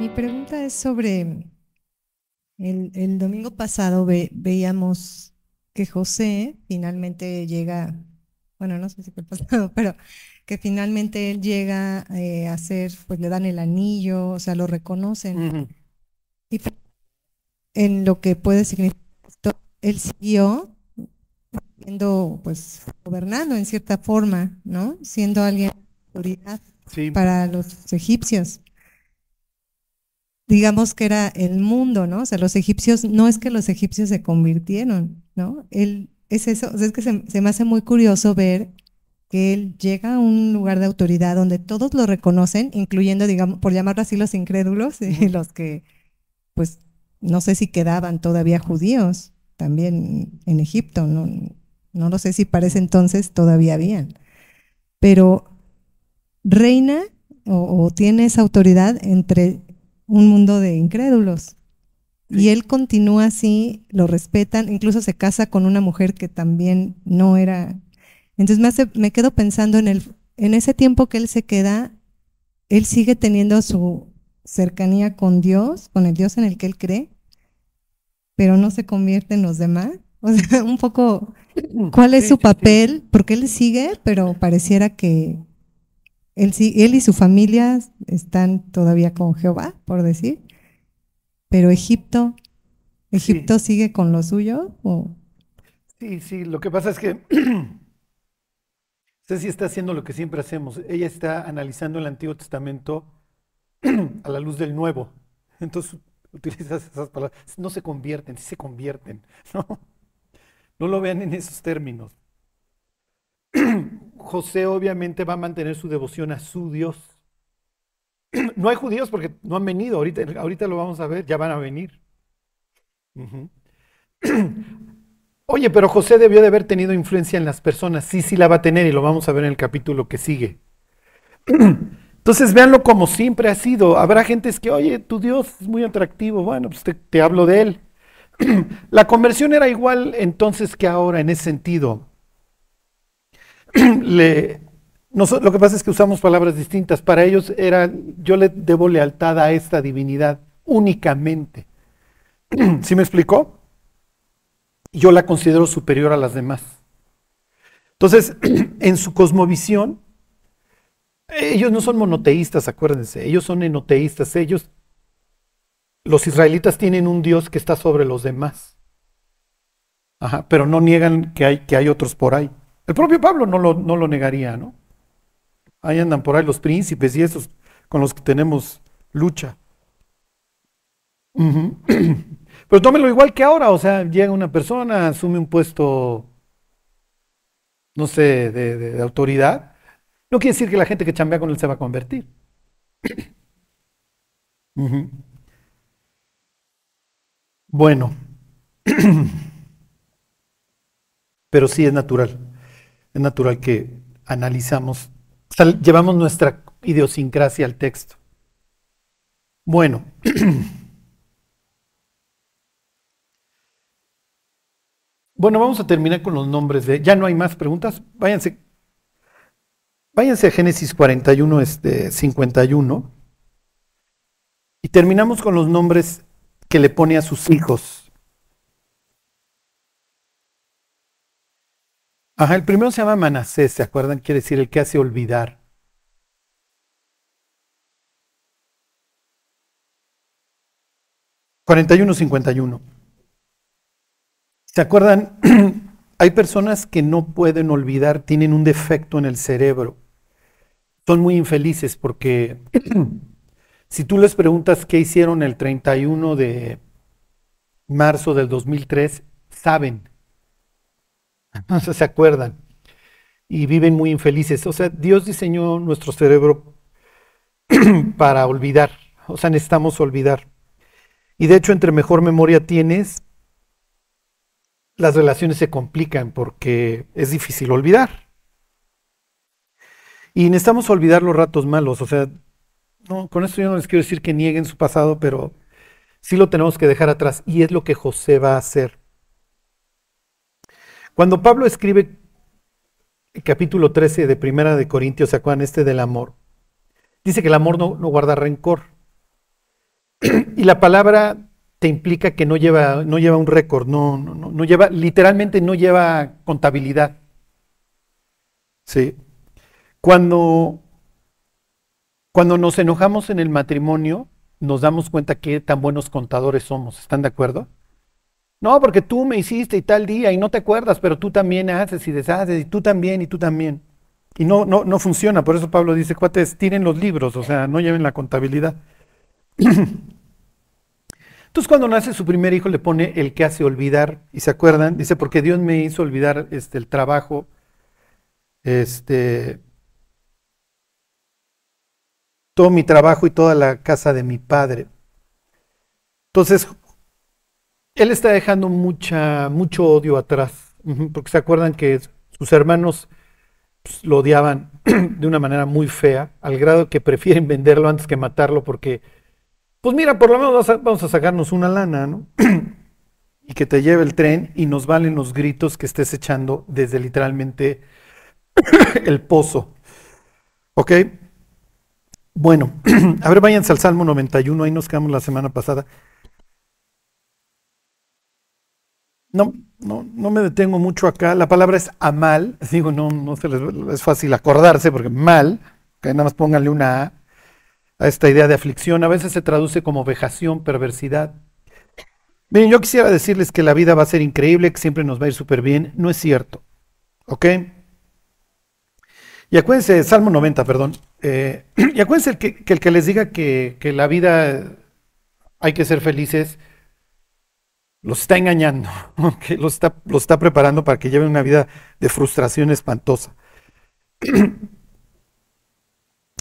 Mi pregunta es sobre el, domingo pasado veíamos que José finalmente llega, bueno, no sé si fue el pasado, pero que finalmente él llega eh, a hacer, pues le dan el anillo, o sea, lo reconocen. Y en lo que puede significar él siguió siendo, pues, gobernando en cierta forma, ¿no? Siendo alguien de autoridad para los egipcios digamos que era el mundo, ¿no? O sea, los egipcios, no es que los egipcios se convirtieron, ¿no? Él es eso, o sea, es que se, me hace muy curioso ver que él llega a un lugar de autoridad donde todos lo reconocen, incluyendo, digamos, por llamarlo así, los incrédulos, y los que, pues, no sé si quedaban todavía judíos también en Egipto, no, no lo sé si para ese entonces todavía habían, pero reina o, o tiene esa autoridad entre un mundo de incrédulos. Y él continúa así, lo respetan, incluso se casa con una mujer que también no era. Entonces me, hace, me quedo pensando en, el, en ese tiempo que él se queda, él sigue teniendo su cercanía con Dios, con el Dios en el que él cree, pero no se convierte en los demás. O sea, un poco, ¿cuál es su papel? Porque él sigue, pero pareciera que él, él y su familia están todavía con Jehová, por decir, pero Egipto, ¿Egipto sigue con lo suyo? O? Sí, sí, lo que pasa es que Ceci está haciendo lo que siempre hacemos. Ella está analizando el Antiguo Testamento a la luz del Nuevo. Entonces utilizas esas palabras. No se convierten, sí se convierten. No, no lo vean en esos términos. José obviamente va a mantener su devoción a su Dios. No hay judíos porque no han venido, ahorita, ahorita lo vamos a ver, ya van a venir. Oye, pero José debió de haber tenido influencia en las personas. Sí, sí la va a tener y lo vamos a ver en el capítulo que sigue. Entonces véanlo como siempre ha sido. Habrá gentes que, oye, tu Dios es muy atractivo. Bueno, pues te, te hablo de él. La conversión era igual entonces que ahora en ese sentido. lo que pasa es que usamos palabras distintas. Para ellos era, yo le debo lealtad a esta divinidad únicamente. ¿Sí me explicó? Yo la considero superior a las demás. Entonces, en su cosmovisión, ellos no son monoteístas, acuérdense, ellos son enoteístas. Ellos, los israelitas tienen un Dios que está sobre los demás. Ajá, pero no niegan que hay, que hay otros por ahí. El propio Pablo no lo, no lo negaría, ¿no? Ahí andan por ahí los príncipes y esos con los que tenemos lucha. Pero tómelo igual que ahora, o sea, llega una persona, asume un puesto, no sé, de, autoridad. No quiere decir que la gente que chambea con él se va a convertir. Bueno, pero sí es natural es natural que analizamos, llevamos nuestra idiosincrasia al texto. Bueno. Bueno, vamos a terminar con los nombres de. Ya no hay más preguntas. Váyanse. Váyanse a Génesis 41, este, 51. Y terminamos con los nombres que le pone a sus hijos. Ajá, el primero se llama Manasés, ¿se acuerdan? Quiere decir el que hace olvidar. ¿41-51? ¿Se acuerdan? Hay personas que no pueden olvidar, tienen un defecto en el cerebro. Son muy infelices porque si tú les preguntas qué hicieron el 31 de marzo del 2003, saben no se acuerdan y viven muy infelices. O sea, Dios diseñó nuestro cerebro para olvidar. O sea, necesitamos olvidar. Y de hecho, entre mejor memoria tienes, las relaciones se complican porque es difícil olvidar. Y necesitamos olvidar los ratos malos. O sea, no, con esto yo no les quiero decir que nieguen su pasado, pero sí lo tenemos que dejar atrás. Y es lo que José va a hacer. Cuando Pablo escribe el capítulo 13 de Primera de Corintios, ¿se este del amor? Dice que el amor no, no guarda rencor. y la palabra te implica que no lleva, no lleva un récord, no, no, no, lleva, literalmente no lleva contabilidad. Sí. Cuando, cuando nos enojamos en el matrimonio, nos damos cuenta que tan buenos contadores somos. ¿Están de acuerdo? No, porque tú me hiciste y tal día y no te acuerdas, pero tú también haces y deshaces y tú también y tú también. Y no, no, no funciona. Por eso Pablo dice, cuates, tiren los libros, o sea, no lleven la contabilidad. Entonces cuando nace su primer hijo le pone el que hace olvidar, y se acuerdan, dice, porque Dios me hizo olvidar este, el trabajo, este, todo mi trabajo y toda la casa de mi padre. Entonces, él está dejando mucha, mucho odio atrás, porque se acuerdan que sus hermanos pues, lo odiaban de una manera muy fea, al grado que prefieren venderlo antes que matarlo porque pues mira, por lo menos vamos a sacarnos una lana, ¿no? y que te lleve el tren y nos valen los gritos que estés echando desde literalmente el pozo. ¿Ok? Bueno, a ver, váyanse al Salmo 91, ahí nos quedamos la semana pasada. No, no, no me detengo mucho acá. La palabra es amal. Digo, no, no se les, es fácil acordarse porque mal, que nada más pónganle una A a esta idea de aflicción. A veces se traduce como vejación, perversidad. Miren, yo quisiera decirles que la vida va a ser increíble, que siempre nos va a ir súper bien. No es cierto. ¿Ok? Y acuérdense, Salmo 90, perdón. Eh, y acuérdense que, el que les diga que, la vida hay que ser felices, los está engañando, los está, los está preparando para que lleven una vida de frustración espantosa.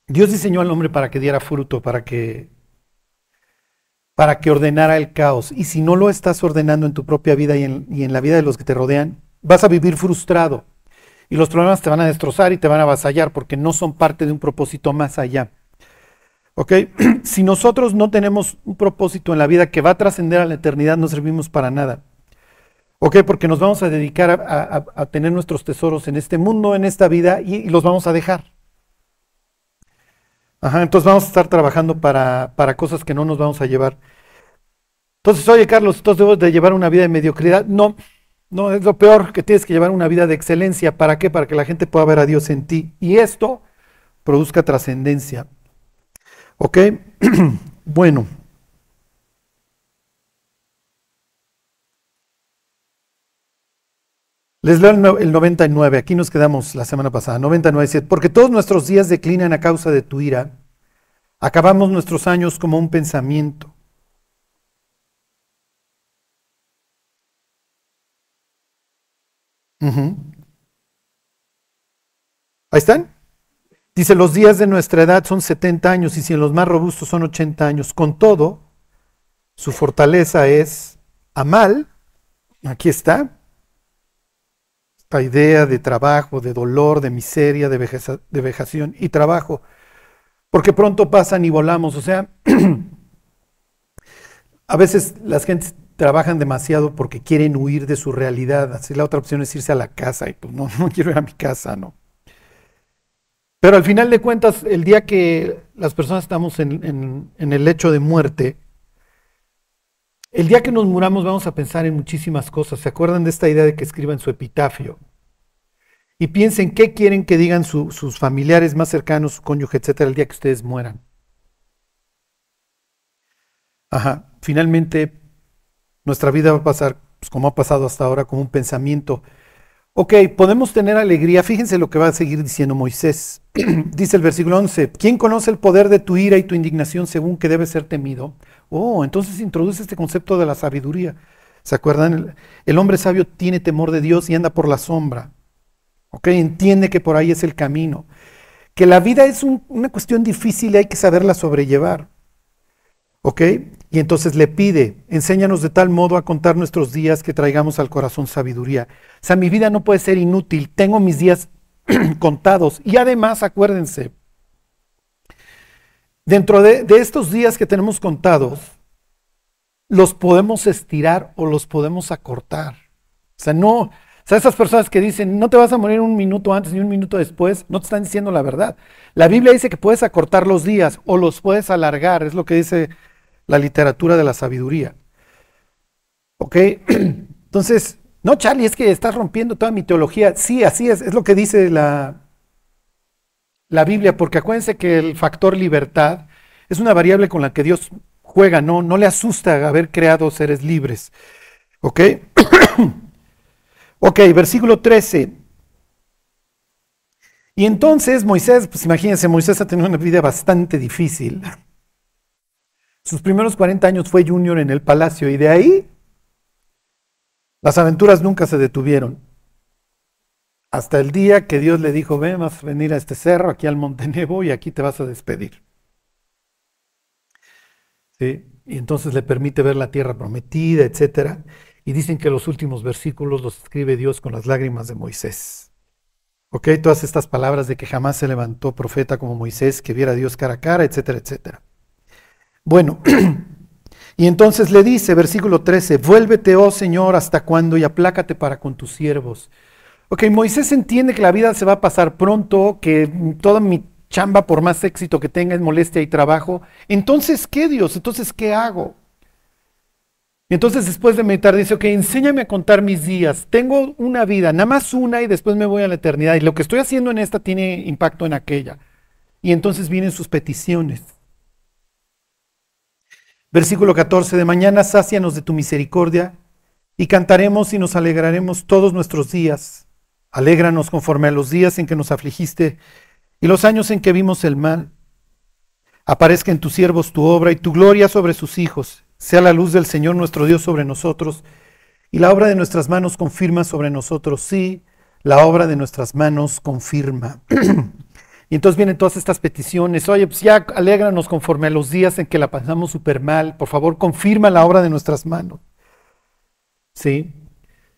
Dios diseñó al hombre para que diera fruto, para que para que ordenara el caos. Y si no lo estás ordenando en tu propia vida y en, y en, la vida de los que te rodean, vas a vivir frustrado. Y los problemas te van a destrozar y te van a avasallar porque no son parte de un propósito más allá. ¿Ok? Si nosotros no tenemos un propósito en la vida que va a trascender a la eternidad, no servimos para nada. ¿Ok? Porque nos vamos a dedicar a, tener nuestros tesoros en este mundo, en esta vida, y los vamos a dejar. Ajá, entonces vamos a estar trabajando para, para, cosas que no nos vamos a llevar. Entonces, oye Carlos, entonces debo de llevar una vida de mediocridad. No, no, es lo peor que tienes que llevar una vida de excelencia. ¿Para qué? Para que la gente pueda ver a Dios en ti. Y esto produzca trascendencia. ¿Ok? bueno. Les leo el 99, aquí nos quedamos la semana pasada. 99 dice, porque todos nuestros días declinan a causa de tu ira, acabamos nuestros años como un pensamiento. Ahí están. Dice, los días de nuestra edad son 70 años y si en los más robustos son 80 años. Con todo, su fortaleza es a mal. Aquí está esta idea de trabajo, de dolor, de miseria, de, de vejación y trabajo, porque pronto pasan y volamos. O sea, a veces las gentes trabajan demasiado porque quieren huir de su realidad. Así la otra opción es irse a la casa y pues no, no quiero ir a mi casa, no. Pero al final de cuentas, el día que las personas estamos en, el lecho de muerte, el día que nos muramos vamos a pensar en muchísimas cosas. ¿Se acuerdan de esta idea de que escriban su epitafio? Y piensen qué quieren que digan sus familiares más cercanos, su cónyuge, etcétera, el día que ustedes mueran. Ajá, finalmente nuestra vida va a pasar, pues, como ha pasado hasta ahora, como un pensamiento. Ok, podemos tener alegría. Fíjense lo que va a seguir diciendo Moisés. Dice el versículo 11, ¿quién conoce el poder de tu ira y tu indignación según que debe ser temido? Oh, entonces introduce este concepto de la sabiduría. ¿Se acuerdan? El, hombre sabio tiene temor de Dios y anda por la sombra. ¿Ok? Entiende que por ahí es el camino. Que la vida es una cuestión difícil y hay que saberla sobrellevar. ¿Ok? Y entonces le pide, enséñanos de tal modo a contar nuestros días que traigamos al corazón sabiduría. O sea, mi vida no puede ser inútil, tengo mis días contados. Y además, acuérdense, Dentro de, estos días que tenemos contados, los podemos estirar o los podemos acortar. O sea, no, o sea, esas personas que dicen, no te vas a morir un minuto antes ni un minuto después, no te están diciendo la verdad. La Biblia dice que puedes acortar los días o los puedes alargar, es lo que dice la literatura de la sabiduría. ¿Ok? Entonces, no, Charlie, es que estás rompiendo toda mi teología. Sí, así es, es lo que dice la, la Biblia, porque acuérdense que el factor libertad es una variable con la que Dios juega, no, no le asusta haber creado seres libres. ¿Ok? ok, versículo 13. Y entonces Moisés, pues imagínense, Moisés ha tenido una vida bastante difícil. Sus primeros 40 años fue junior en el palacio y de ahí las aventuras nunca se detuvieron. Hasta el día que Dios le dijo, ven, vas a venir a este cerro, aquí al Monte Nebo, y aquí te vas a despedir. ¿Sí? Y entonces le permite ver la tierra prometida, etc. Y dicen que los últimos versículos los escribe Dios con las lágrimas de Moisés. ¿Ok? Todas estas palabras de que jamás se levantó profeta como Moisés, que viera a Dios cara a cara, etcétera, etcétera. Bueno, y entonces le dice, versículo 13, vuélvete, oh Señor, hasta cuándo y aplácate para con tus siervos. Ok, Moisés entiende que la vida se va a pasar pronto, que toda mi chamba, por más éxito que tenga, es molestia y trabajo. Entonces, ¿qué Dios? Entonces, ¿qué hago? Y entonces después de meditar dice, ok, enséñame a contar mis días. Tengo una vida, nada más una y después me voy a la eternidad. Y lo que estoy haciendo en esta tiene impacto en aquella. Y entonces vienen sus peticiones. Versículo 14, de mañana sácianos de tu misericordia y cantaremos y nos alegraremos todos nuestros días. Alégranos conforme a los días en que nos afligiste y los años en que vimos el mal. Aparezca en tus siervos tu obra y tu gloria sobre sus hijos. Sea la luz del Señor nuestro Dios sobre nosotros y la obra de nuestras manos confirma sobre nosotros. Sí, la obra de nuestras manos confirma. Y entonces vienen todas estas peticiones, oye, pues ya alégranos conforme a los días en que la pasamos súper mal, por favor confirma la obra de nuestras manos. ¿Sí?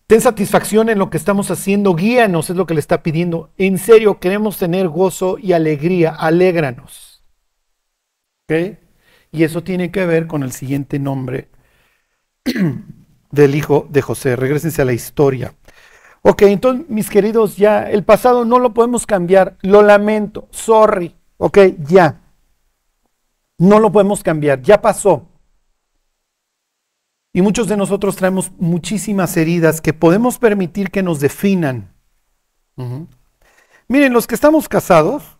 Ten satisfacción en lo que estamos haciendo, guíanos, es lo que le está pidiendo. En serio, queremos tener gozo y alegría, alégranos. ¿Ok? Y eso tiene que ver con el siguiente nombre del hijo de José. Regrésense a la historia. Ok, entonces, mis queridos, ya el pasado no lo podemos cambiar. Lo lamento. Sorry. Ok, ya. No lo podemos cambiar. Ya pasó. Y muchos de nosotros traemos muchísimas heridas que podemos permitir que nos definan. Miren, los que estamos casados,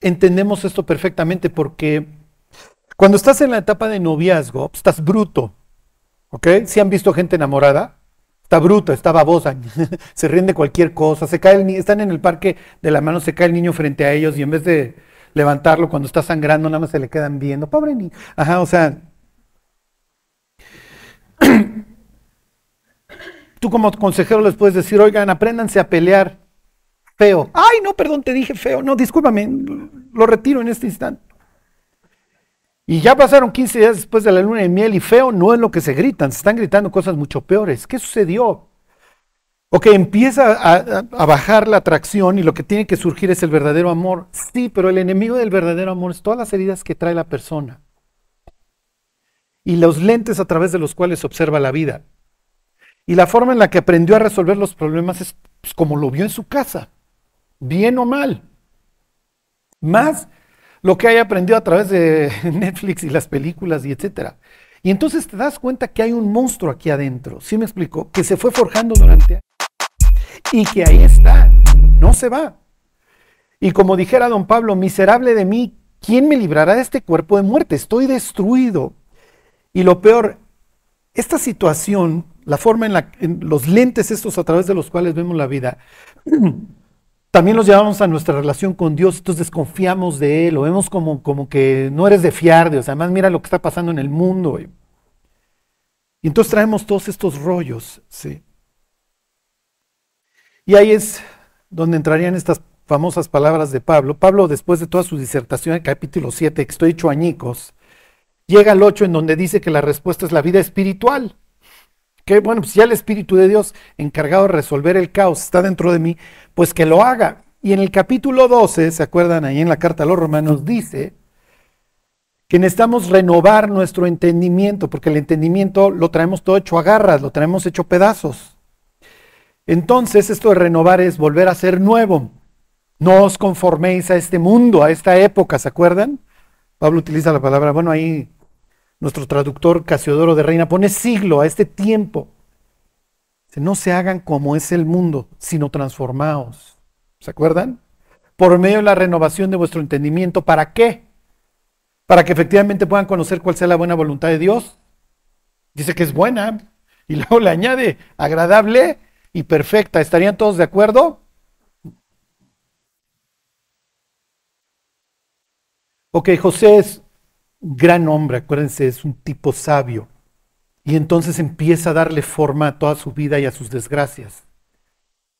entendemos esto perfectamente porque cuando estás en la etapa de noviazgo, estás bruto. ¿Ok? Si han visto gente enamorada, está bruta, está babosa, se rinde cualquier cosa, se cae el están en el parque de la mano, se cae el niño frente a ellos y en vez de levantarlo cuando está sangrando, nada más se le quedan viendo, pobre niño. Ajá, o sea, tú como consejero les puedes decir, oigan, apréndanse a pelear feo. Ay, no, perdón, te dije feo. No, discúlpame, lo retiro en este instante. Y ya pasaron 15 días después de la luna de miel y feo no es lo que se gritan, se están gritando cosas mucho peores. ¿Qué sucedió? O que empieza a, a, bajar la atracción y lo que tiene que surgir es el verdadero amor. Sí, pero el enemigo del verdadero amor es todas las heridas que trae la persona. Y los lentes a través de los cuales observa la vida. Y la forma en la que aprendió a resolver los problemas es pues, como lo vio en su casa, bien o mal. Más lo que haya aprendido a través de Netflix y las películas y etcétera. Y entonces te das cuenta que hay un monstruo aquí adentro, ¿sí me explico? Que se fue forjando durante y que ahí está, no se va. Y como dijera don Pablo, miserable de mí, ¿quién me librará de este cuerpo de muerte? Estoy destruido. Y lo peor, esta situación, la forma en la en los lentes estos a través de los cuales vemos la vida, también los llevamos a nuestra relación con Dios, entonces desconfiamos de Él, lo vemos como, como que no eres de fiar Dios, además mira lo que está pasando en el mundo. Y, entonces traemos todos estos rollos, ¿sí? Y ahí es donde entrarían estas famosas palabras de Pablo. Pablo, después de toda su disertación en capítulo 7, que estoy hecho añicos, llega al 8 en donde dice que la respuesta es la vida espiritual. Que bueno, pues ya el Espíritu de Dios encargado de resolver el caos está dentro de mí, pues que lo haga. Y en el capítulo 12, ¿se acuerdan? Ahí en la carta a los romanos dice que necesitamos renovar nuestro entendimiento, porque el entendimiento lo traemos todo hecho a garras, lo traemos hecho pedazos. Entonces, esto de renovar es volver a ser nuevo. No os conforméis a este mundo, a esta época, ¿se acuerdan? Pablo utiliza la palabra, bueno, ahí nuestro traductor Casiodoro de Reina pone siglo a este tiempo. No se hagan como es el mundo, sino transformaos. ¿Se acuerdan? Por medio de la renovación de vuestro entendimiento. ¿Para qué? Para que efectivamente puedan conocer cuál sea la buena voluntad de Dios. Dice que es buena. Y luego le añade agradable y perfecta. ¿Estarían todos de acuerdo? Ok, José es gran hombre, acuérdense, es un tipo sabio. Y entonces empieza a darle forma a toda su vida y a sus desgracias.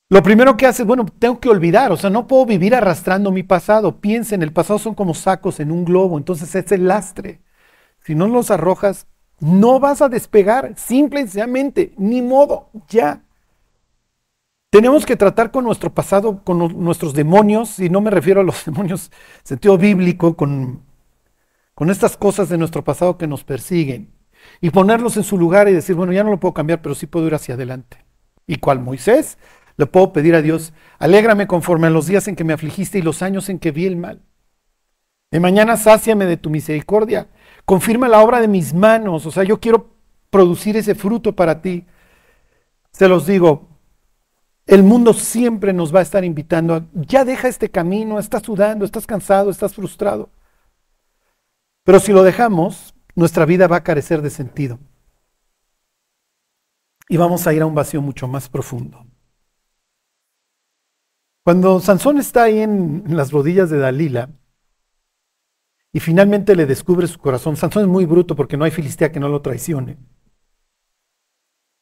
Lo primero que hace, bueno, tengo que olvidar, o sea, no puedo vivir arrastrando mi pasado. Piensen, el pasado son como sacos en un globo, entonces es el lastre. Si no los arrojas, no vas a despegar, simple y sencillamente, ni modo, ya. Tenemos que tratar con nuestro pasado, con nuestros demonios, y no me refiero a los demonios en sentido bíblico, con, con estas cosas de nuestro pasado que nos persiguen y ponerlos en su lugar y decir, bueno, ya no lo puedo cambiar, pero sí puedo ir hacia adelante. Y cual Moisés, le puedo pedir a Dios, alégrame conforme a los días en que me afligiste y los años en que vi el mal. De mañana sáciame de tu misericordia, confirma la obra de mis manos, o sea, yo quiero producir ese fruto para ti. Se los digo, el mundo siempre nos va a estar invitando a, ya deja este camino, estás sudando, estás cansado, estás frustrado. Pero si lo dejamos, nuestra vida va a carecer de sentido. Y vamos a ir a un vacío mucho más profundo. Cuando Sansón está ahí en, las rodillas de Dalila y finalmente le descubre su corazón, Sansón es muy bruto porque no hay filistea que no lo traicione.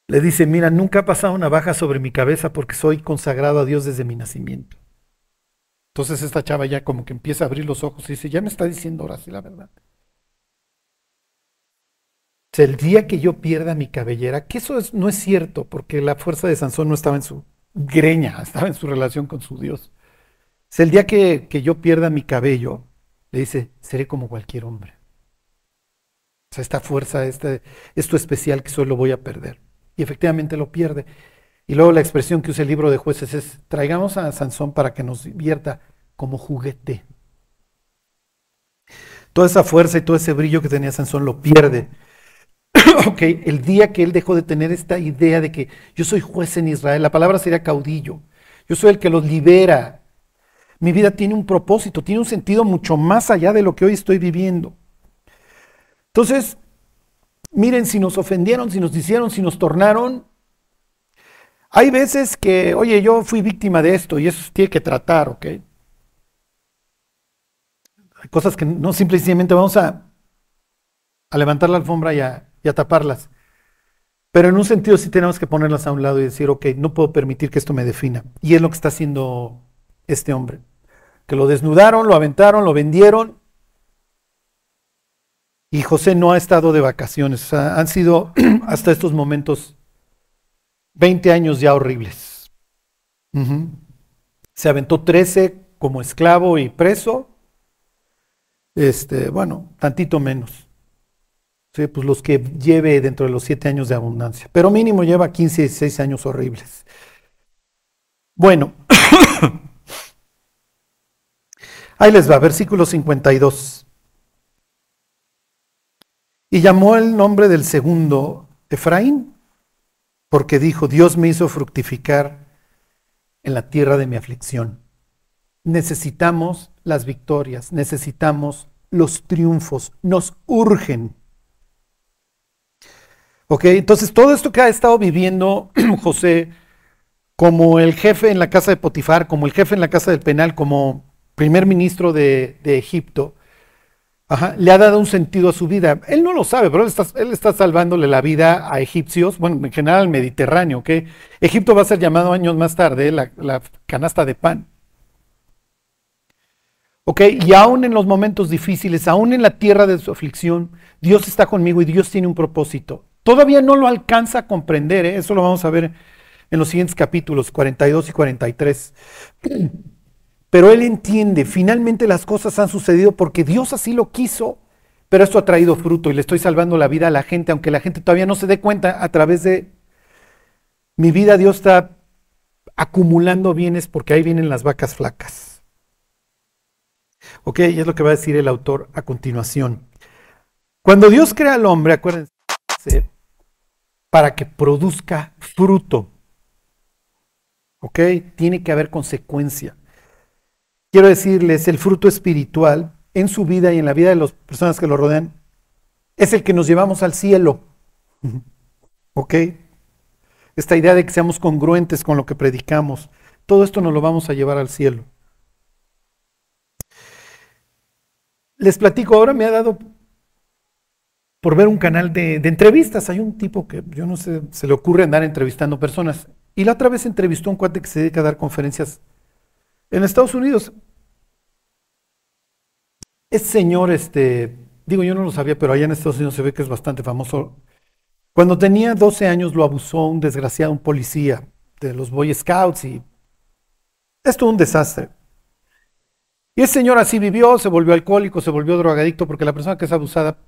Le dice, mira, nunca ha pasado una baja sobre mi cabeza porque soy consagrado a Dios desde mi nacimiento. Entonces esta chava ya como que empieza a abrir los ojos y dice, ya me está diciendo ahora sí la verdad el día que yo pierda mi cabellera, que eso no es cierto, porque la fuerza de Sansón no estaba en su greña, estaba en su relación con su Dios. Es el día que, yo pierda mi cabello, le dice, seré como cualquier hombre. O sea, esta fuerza, este, esto especial que solo voy a perder. Y efectivamente lo pierde. Y luego la expresión que usa el libro de jueces es, traigamos a Sansón para que nos vierta como juguete. Toda esa fuerza y todo ese brillo que tenía Sansón lo pierde ok, el día que él dejó de tener esta idea de que yo soy juez en Israel, la palabra sería caudillo, yo soy el que los libera. Mi vida tiene un propósito, tiene un sentido mucho más allá de lo que hoy estoy viviendo. Entonces, miren, si nos ofendieron, si nos hicieron, si nos tornaron, hay veces que, oye, yo fui víctima de esto y eso tiene que tratar, ¿ok? Hay cosas que no simplemente vamos a, a levantar la alfombra y a, y a taparlas. Pero en un sentido sí tenemos que ponerlas a un lado y decir, ok, no puedo permitir que esto me defina. Y es lo que está haciendo este hombre. Que lo desnudaron, lo aventaron, lo vendieron. Y José no ha estado de vacaciones. han sido hasta estos momentos 20 años ya horribles. Se aventó 13 como esclavo y preso. Este, bueno, tantito menos. Pues los que lleve dentro de los siete años de abundancia. Pero mínimo lleva 15, 16 años horribles. Bueno, ahí les va, versículo 52. Y llamó el nombre del segundo Efraín, porque dijo, Dios me hizo fructificar en la tierra de mi aflicción. Necesitamos las victorias, necesitamos los triunfos, nos urgen. Ok, entonces todo esto que ha estado viviendo José como el jefe en la casa de Potifar, como el jefe en la casa del penal, como primer ministro de, Egipto, le ha dado un sentido a su vida. Él no lo sabe, pero él está, él está, salvándole la vida a egipcios, bueno, en general al Mediterráneo, ¿ok? Egipto va a ser llamado años más tarde la, la canasta de pan. ¿Ok? Y aún en los momentos difíciles, aún en la tierra de su aflicción, Dios está conmigo y Dios tiene un propósito. Todavía no lo alcanza a comprender, ¿eh? eso lo vamos a ver en los siguientes capítulos 42 y 43. Pero él entiende, finalmente las cosas han sucedido porque Dios así lo quiso, pero esto ha traído fruto y le estoy salvando la vida a la gente, aunque la gente todavía no se dé cuenta a través de mi vida, Dios está acumulando bienes porque ahí vienen las vacas flacas. Ok, y es lo que va a decir el autor a continuación. Cuando Dios crea al hombre, acuérdense, para que produzca fruto. ¿Ok? Tiene que haber consecuencia. Quiero decirles, el fruto espiritual en su vida y en la vida de las personas que lo rodean es el que nos llevamos al cielo. ¿Ok? Esta idea de que seamos congruentes con lo que predicamos, todo esto nos lo vamos a llevar al cielo. Les platico, ahora me ha dado por ver un canal de, entrevistas. Hay un tipo que yo no sé, se le ocurre andar entrevistando personas. Y la otra vez entrevistó a un cuate que se dedica a dar conferencias en Estados Unidos. Ese señor, este, digo, yo no lo sabía, pero allá en Estados Unidos se ve que es bastante famoso. Cuando tenía 12 años lo abusó un desgraciado, un policía de los Boy Scouts y esto es un desastre. Y ese señor así vivió, se volvió alcohólico, se volvió drogadicto, porque la persona que es abusada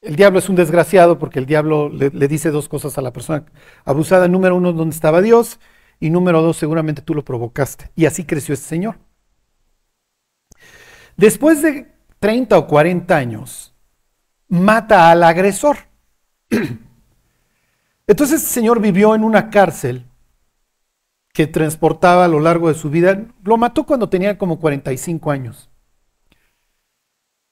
el diablo es un desgraciado porque el diablo le, dice dos cosas a la persona abusada. Número uno, ¿dónde estaba Dios? Y número dos, seguramente tú lo provocaste. Y así creció este señor. Después de 30 o 40 años, mata al agresor. Entonces este señor vivió en una cárcel que transportaba a lo largo de su vida. Lo mató cuando tenía como 45 años.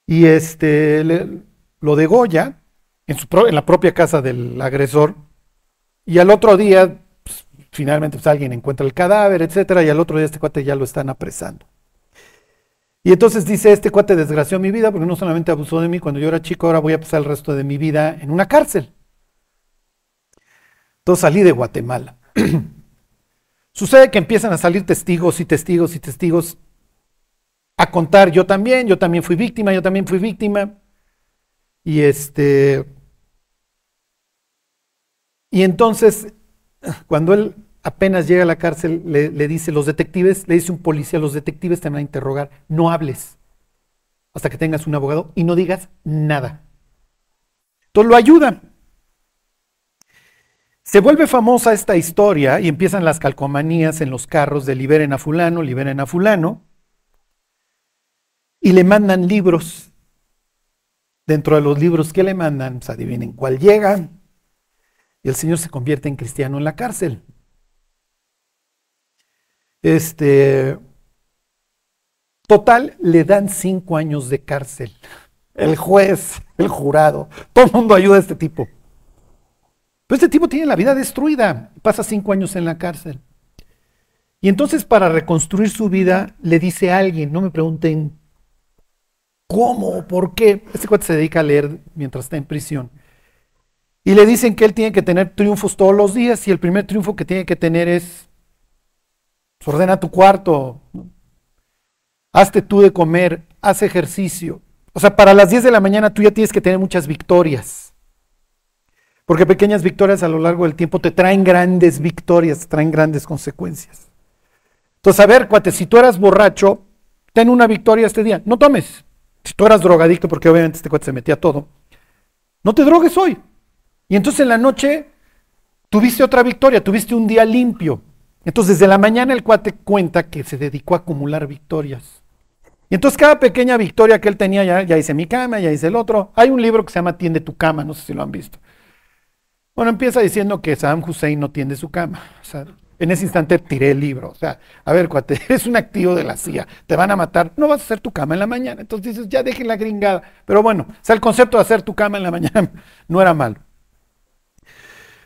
Y este, lo degolla en, su, en la propia casa del agresor y al otro día, pues, finalmente pues, alguien encuentra el cadáver, etcétera, y al otro día este cuate ya lo están apresando. Y entonces dice, este cuate desgració mi vida porque no solamente abusó de mí cuando yo era chico, ahora voy a pasar el resto de mi vida en una cárcel. Entonces salí de Guatemala. Sucede que empiezan a salir testigos y testigos y testigos a contar, yo también, yo también fui víctima, yo también fui víctima. Y este. Y entonces, cuando él apenas llega a la cárcel, le, dice, los detectives, le dice un policía, los detectives te van a interrogar, no hables hasta que tengas un abogado y no digas nada. Entonces lo ayudan. Se vuelve famosa esta historia y empiezan las calcomanías en los carros de liberen a fulano, liberen a fulano, y le mandan libros dentro de los libros que le mandan, pues adivinen cuál llega, y el Señor se convierte en cristiano en la cárcel. Este, total, le dan cinco años de cárcel. El juez, el jurado, todo el mundo ayuda a este tipo. Pero este tipo tiene la vida destruida, pasa cinco años en la cárcel. Y entonces para reconstruir su vida le dice a alguien, no me pregunten ¿Cómo? ¿Por qué? Este cuate se dedica a leer mientras está en prisión. Y le dicen que él tiene que tener triunfos todos los días y el primer triunfo que tiene que tener es, pues, ordena tu cuarto, hazte tú de comer, haz ejercicio. O sea, para las 10 de la mañana tú ya tienes que tener muchas victorias. Porque pequeñas victorias a lo largo del tiempo te traen grandes victorias, te traen grandes consecuencias. Entonces, a ver, cuate, si tú eras borracho, ten una victoria este día. No tomes. Si tú eras drogadicto, porque obviamente este cuate se metía todo, no te drogues hoy. Y entonces en la noche tuviste otra victoria, tuviste un día limpio. Entonces desde la mañana el cuate cuenta que se dedicó a acumular victorias. Y entonces cada pequeña victoria que él tenía, ya, ya hice mi cama, ya hice el otro. Hay un libro que se llama Tiende tu cama, no sé si lo han visto. Bueno, empieza diciendo que Saddam Hussein no tiende su cama. O sea, en ese instante tiré el libro. O sea, a ver, cuate, eres un activo de la CIA, te van a matar, no vas a hacer tu cama en la mañana. Entonces dices, ya dejen la gringada. Pero bueno, o sea, el concepto de hacer tu cama en la mañana no era malo.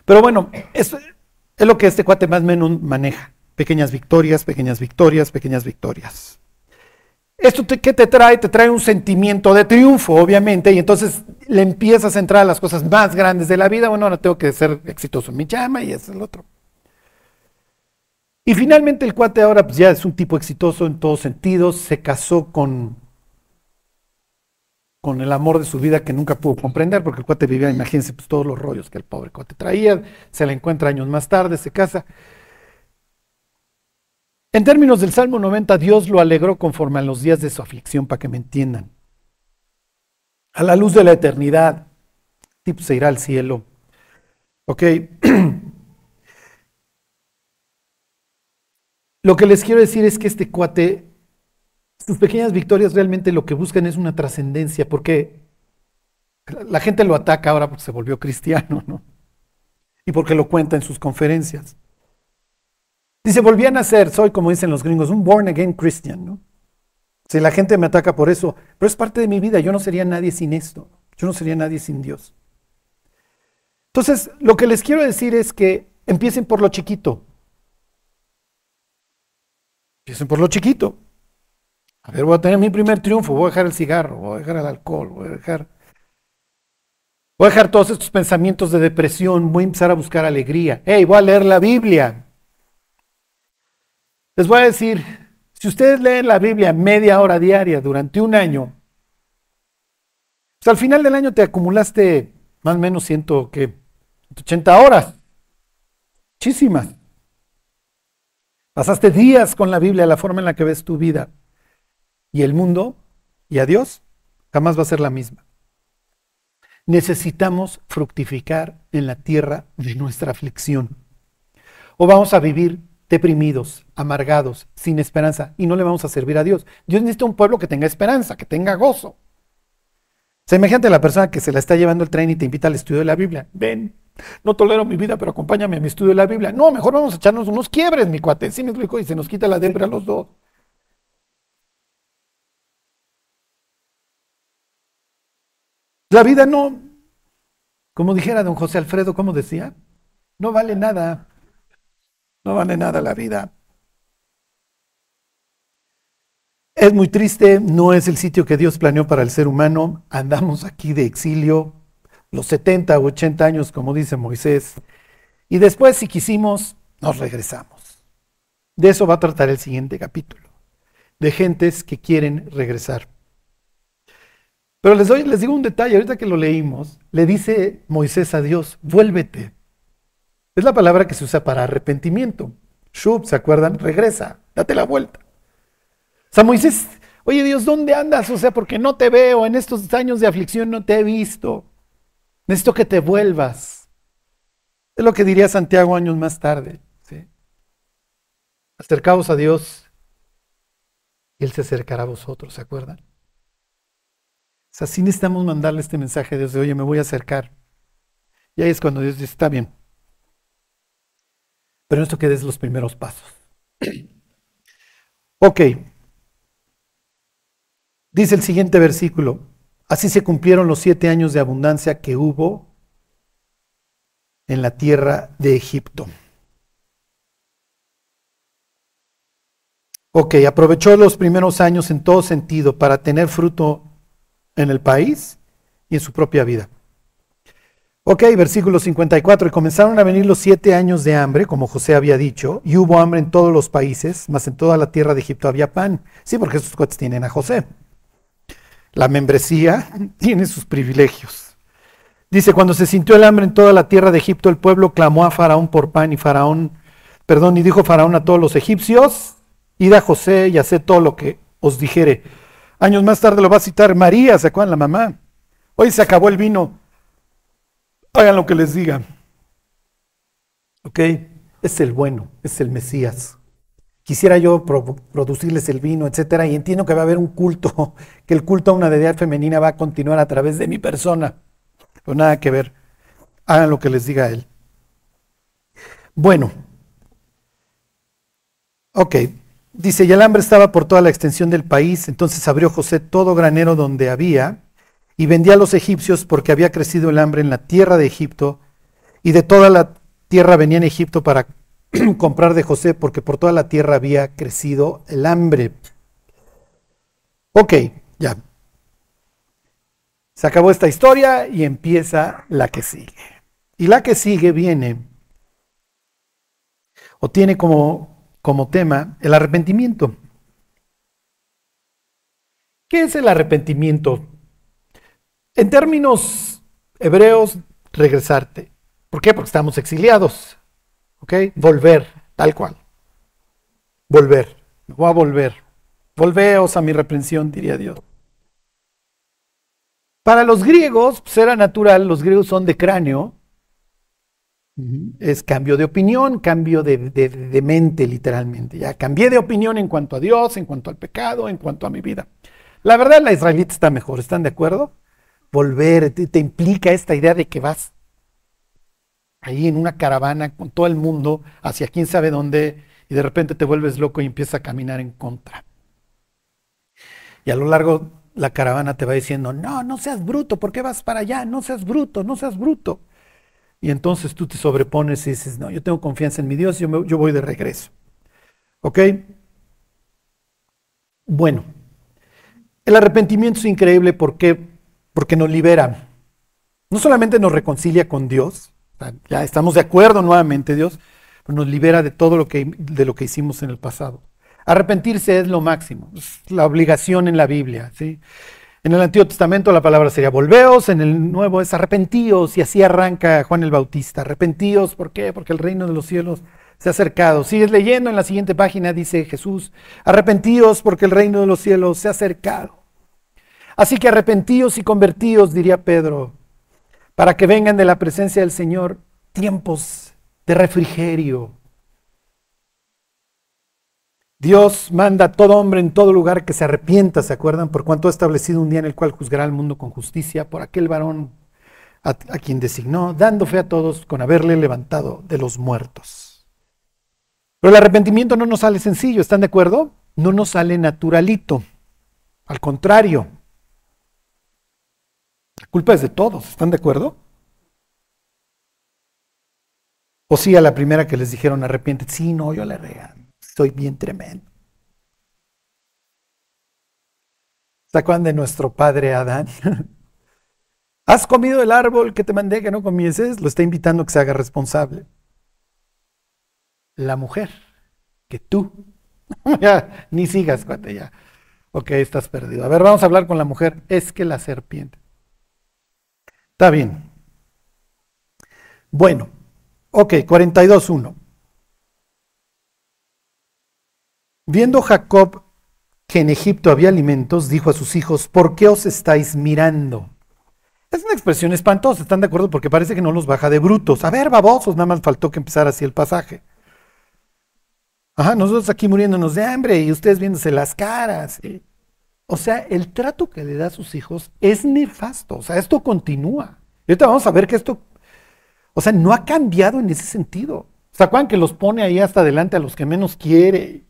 Pero bueno, es, es lo que este cuate más o menos maneja. Pequeñas victorias, pequeñas victorias, pequeñas victorias. ¿Esto qué te trae? Te trae un sentimiento de triunfo, obviamente, y entonces le empiezas a entrar a las cosas más grandes de la vida. Bueno, ahora tengo que ser exitoso en mi llama y es el otro. Y finalmente el cuate ahora pues ya es un tipo exitoso en todos sentidos, se casó con, con el amor de su vida que nunca pudo comprender, porque el cuate vivía, imagínense, pues todos los rollos que el pobre cuate traía, se la encuentra años más tarde, se casa. En términos del Salmo 90, Dios lo alegró conforme a los días de su aflicción, para que me entiendan. A la luz de la eternidad, tipo se irá al cielo. Ok. Lo que les quiero decir es que este cuate, sus pequeñas victorias realmente lo que buscan es una trascendencia, porque La gente lo ataca ahora porque se volvió cristiano, ¿no? Y porque lo cuenta en sus conferencias. Dice, volví a nacer, soy como dicen los gringos, un born again Christian, ¿no? Si la gente me ataca por eso, pero es parte de mi vida, yo no sería nadie sin esto, yo no sería nadie sin Dios. Entonces, lo que les quiero decir es que empiecen por lo chiquito. Empiecen por lo chiquito. A ver, voy a tener mi primer triunfo, voy a dejar el cigarro, voy a dejar el alcohol, voy a dejar... Voy a dejar todos estos pensamientos de depresión, voy a empezar a buscar alegría. Hey, voy a leer la Biblia. Les voy a decir, si ustedes leen la Biblia media hora diaria durante un año, pues al final del año te acumulaste más o menos 180 horas. Muchísimas. Pasaste días con la Biblia, la forma en la que ves tu vida y el mundo y a Dios, jamás va a ser la misma. Necesitamos fructificar en la tierra de nuestra aflicción. O vamos a vivir deprimidos, amargados, sin esperanza, y no le vamos a servir a Dios. Dios necesita un pueblo que tenga esperanza, que tenga gozo. Semejante a la persona que se la está llevando el tren y te invita al estudio de la Biblia. Ven, no tolero mi vida, pero acompáñame a mi estudio de la Biblia. No, mejor vamos a echarnos unos quiebres, mi cuate. Sí me explico, y se nos quita la depre a los dos. La vida no, como dijera don José Alfredo, ¿cómo decía? No vale nada. No vale nada la vida. Es muy triste, no es el sitio que Dios planeó para el ser humano. Andamos aquí de exilio, los 70 o 80 años, como dice Moisés. Y después, si quisimos, nos regresamos. De eso va a tratar el siguiente capítulo, de gentes que quieren regresar. Pero les, doy, les digo un detalle, ahorita que lo leímos, le dice Moisés a Dios, vuélvete. Es la palabra que se usa para arrepentimiento. Shub, ¿se acuerdan? Regresa, date la vuelta. O sea, Moisés, oye Dios, ¿dónde andas? O sea, porque no te veo, en estos años de aflicción no te he visto. Necesito que te vuelvas. Es lo que diría Santiago años más tarde. Acercaos a Dios y Él se acercará a vosotros, ¿se acuerdan? O sea, sí necesitamos mandarle este mensaje a Dios de, oye, me voy a acercar. Y ahí es cuando Dios dice, está bien. Pero esto que des los primeros pasos. ok. Dice el siguiente versículo. Así se cumplieron los siete años de abundancia que hubo en la tierra de Egipto. Ok, aprovechó los primeros años en todo sentido para tener fruto en el país y en su propia vida. Ok, versículo 54. Y comenzaron a venir los siete años de hambre, como José había dicho, y hubo hambre en todos los países, mas en toda la tierra de Egipto había pan. Sí, porque esos cuates tienen a José. La membresía tiene sus privilegios. Dice, cuando se sintió el hambre en toda la tierra de Egipto, el pueblo clamó a Faraón por pan y Faraón, perdón, y dijo Faraón a todos los egipcios, id a José y haced todo lo que os dijere Años más tarde lo va a citar María, ¿se acuerdan la mamá? Hoy se acabó el vino. Hagan lo que les diga. ¿Ok? Es el bueno, es el Mesías. Quisiera yo producirles el vino, etcétera, y entiendo que va a haber un culto, que el culto a una deidad femenina va a continuar a través de mi persona. Pero nada que ver. Hagan lo que les diga él. Bueno. Ok, Dice, y el hambre estaba por toda la extensión del país, entonces abrió José todo granero donde había y vendía a los egipcios porque había crecido el hambre en la tierra de Egipto y de toda la tierra venía en Egipto para comprar de José porque por toda la tierra había crecido el hambre. Ok, ya. Se acabó esta historia y empieza la que sigue. Y la que sigue viene o tiene como como tema el arrepentimiento. ¿Qué es el arrepentimiento? En términos hebreos, regresarte. ¿Por qué? Porque estamos exiliados. ¿Ok? Volver, tal cual. Volver. voy a volver. Volveos a mi reprensión, diría Dios. Para los griegos, pues era natural, los griegos son de cráneo, es cambio de opinión, cambio de, mente literalmente. Ya cambié de opinión en cuanto a Dios, en cuanto al pecado, en cuanto a mi vida. La verdad, la israelita está mejor, ¿están de acuerdo? volver, te, implica esta idea de que vas ahí en una caravana con todo el mundo hacia quién sabe dónde y de repente te vuelves loco y empiezas a caminar en contra. Y a lo largo la caravana te va diciendo, no, no seas bruto, ¿por qué vas para allá? No seas bruto, no seas bruto. Y entonces tú te sobrepones y dices, no, yo tengo confianza en mi Dios, yo, yo voy de regreso. ¿Ok? Bueno, el arrepentimiento es increíble porque, porque nos libera. No solamente nos reconcilia con Dios, ya estamos de acuerdo nuevamente, Dios, nos libera de todo lo que, de lo que hicimos en el pasado. Arrepentirse es lo máximo, es la obligación en la Biblia. ¿sí? En el Antiguo Testamento la palabra sería volveos, en el Nuevo es arrepentíos, y así arranca Juan el Bautista. Arrepentíos, ¿por qué? Porque el reino de los cielos se ha acercado. Sigues leyendo en la siguiente página, dice Jesús, arrepentíos porque el reino de los cielos se ha acercado. Así que arrepentíos y convertíos, diría Pedro, para que vengan de la presencia del Señor tiempos de refrigerio. Dios manda a todo hombre en todo lugar que se arrepienta, ¿se acuerdan? Por cuanto ha establecido un día en el cual juzgará al mundo con justicia por aquel varón a, a quien designó, dando fe a todos con haberle levantado de los muertos. Pero el arrepentimiento no nos sale sencillo, ¿están de acuerdo? No nos sale naturalito. Al contrario. La culpa es de todos, ¿están de acuerdo? O sí, a la primera que les dijeron arrepiente, sí, no, yo le regan, estoy bien tremendo. ¿Se acuerdan de nuestro padre Adán? ¿Has comido el árbol que te mandé que no comieses? Lo está invitando a que se haga responsable la mujer que tú. ya, ni sigas, cuate, ya. Ok, estás perdido. A ver, vamos a hablar con la mujer. Es que la serpiente. Está bien. Bueno, ok, 42.1. Viendo Jacob que en Egipto había alimentos, dijo a sus hijos, ¿por qué os estáis mirando? Es una expresión espantosa, ¿están de acuerdo? Porque parece que no los baja de brutos. A ver, babosos, nada más faltó que empezara así el pasaje. Ajá, nosotros aquí muriéndonos de hambre y ustedes viéndose las caras. O sea, el trato que le da a sus hijos es nefasto. O sea, esto continúa. Y ahorita vamos a ver que esto, o sea, no ha cambiado en ese sentido. ¿Se acuerdan que los pone ahí hasta adelante a los que menos quiere?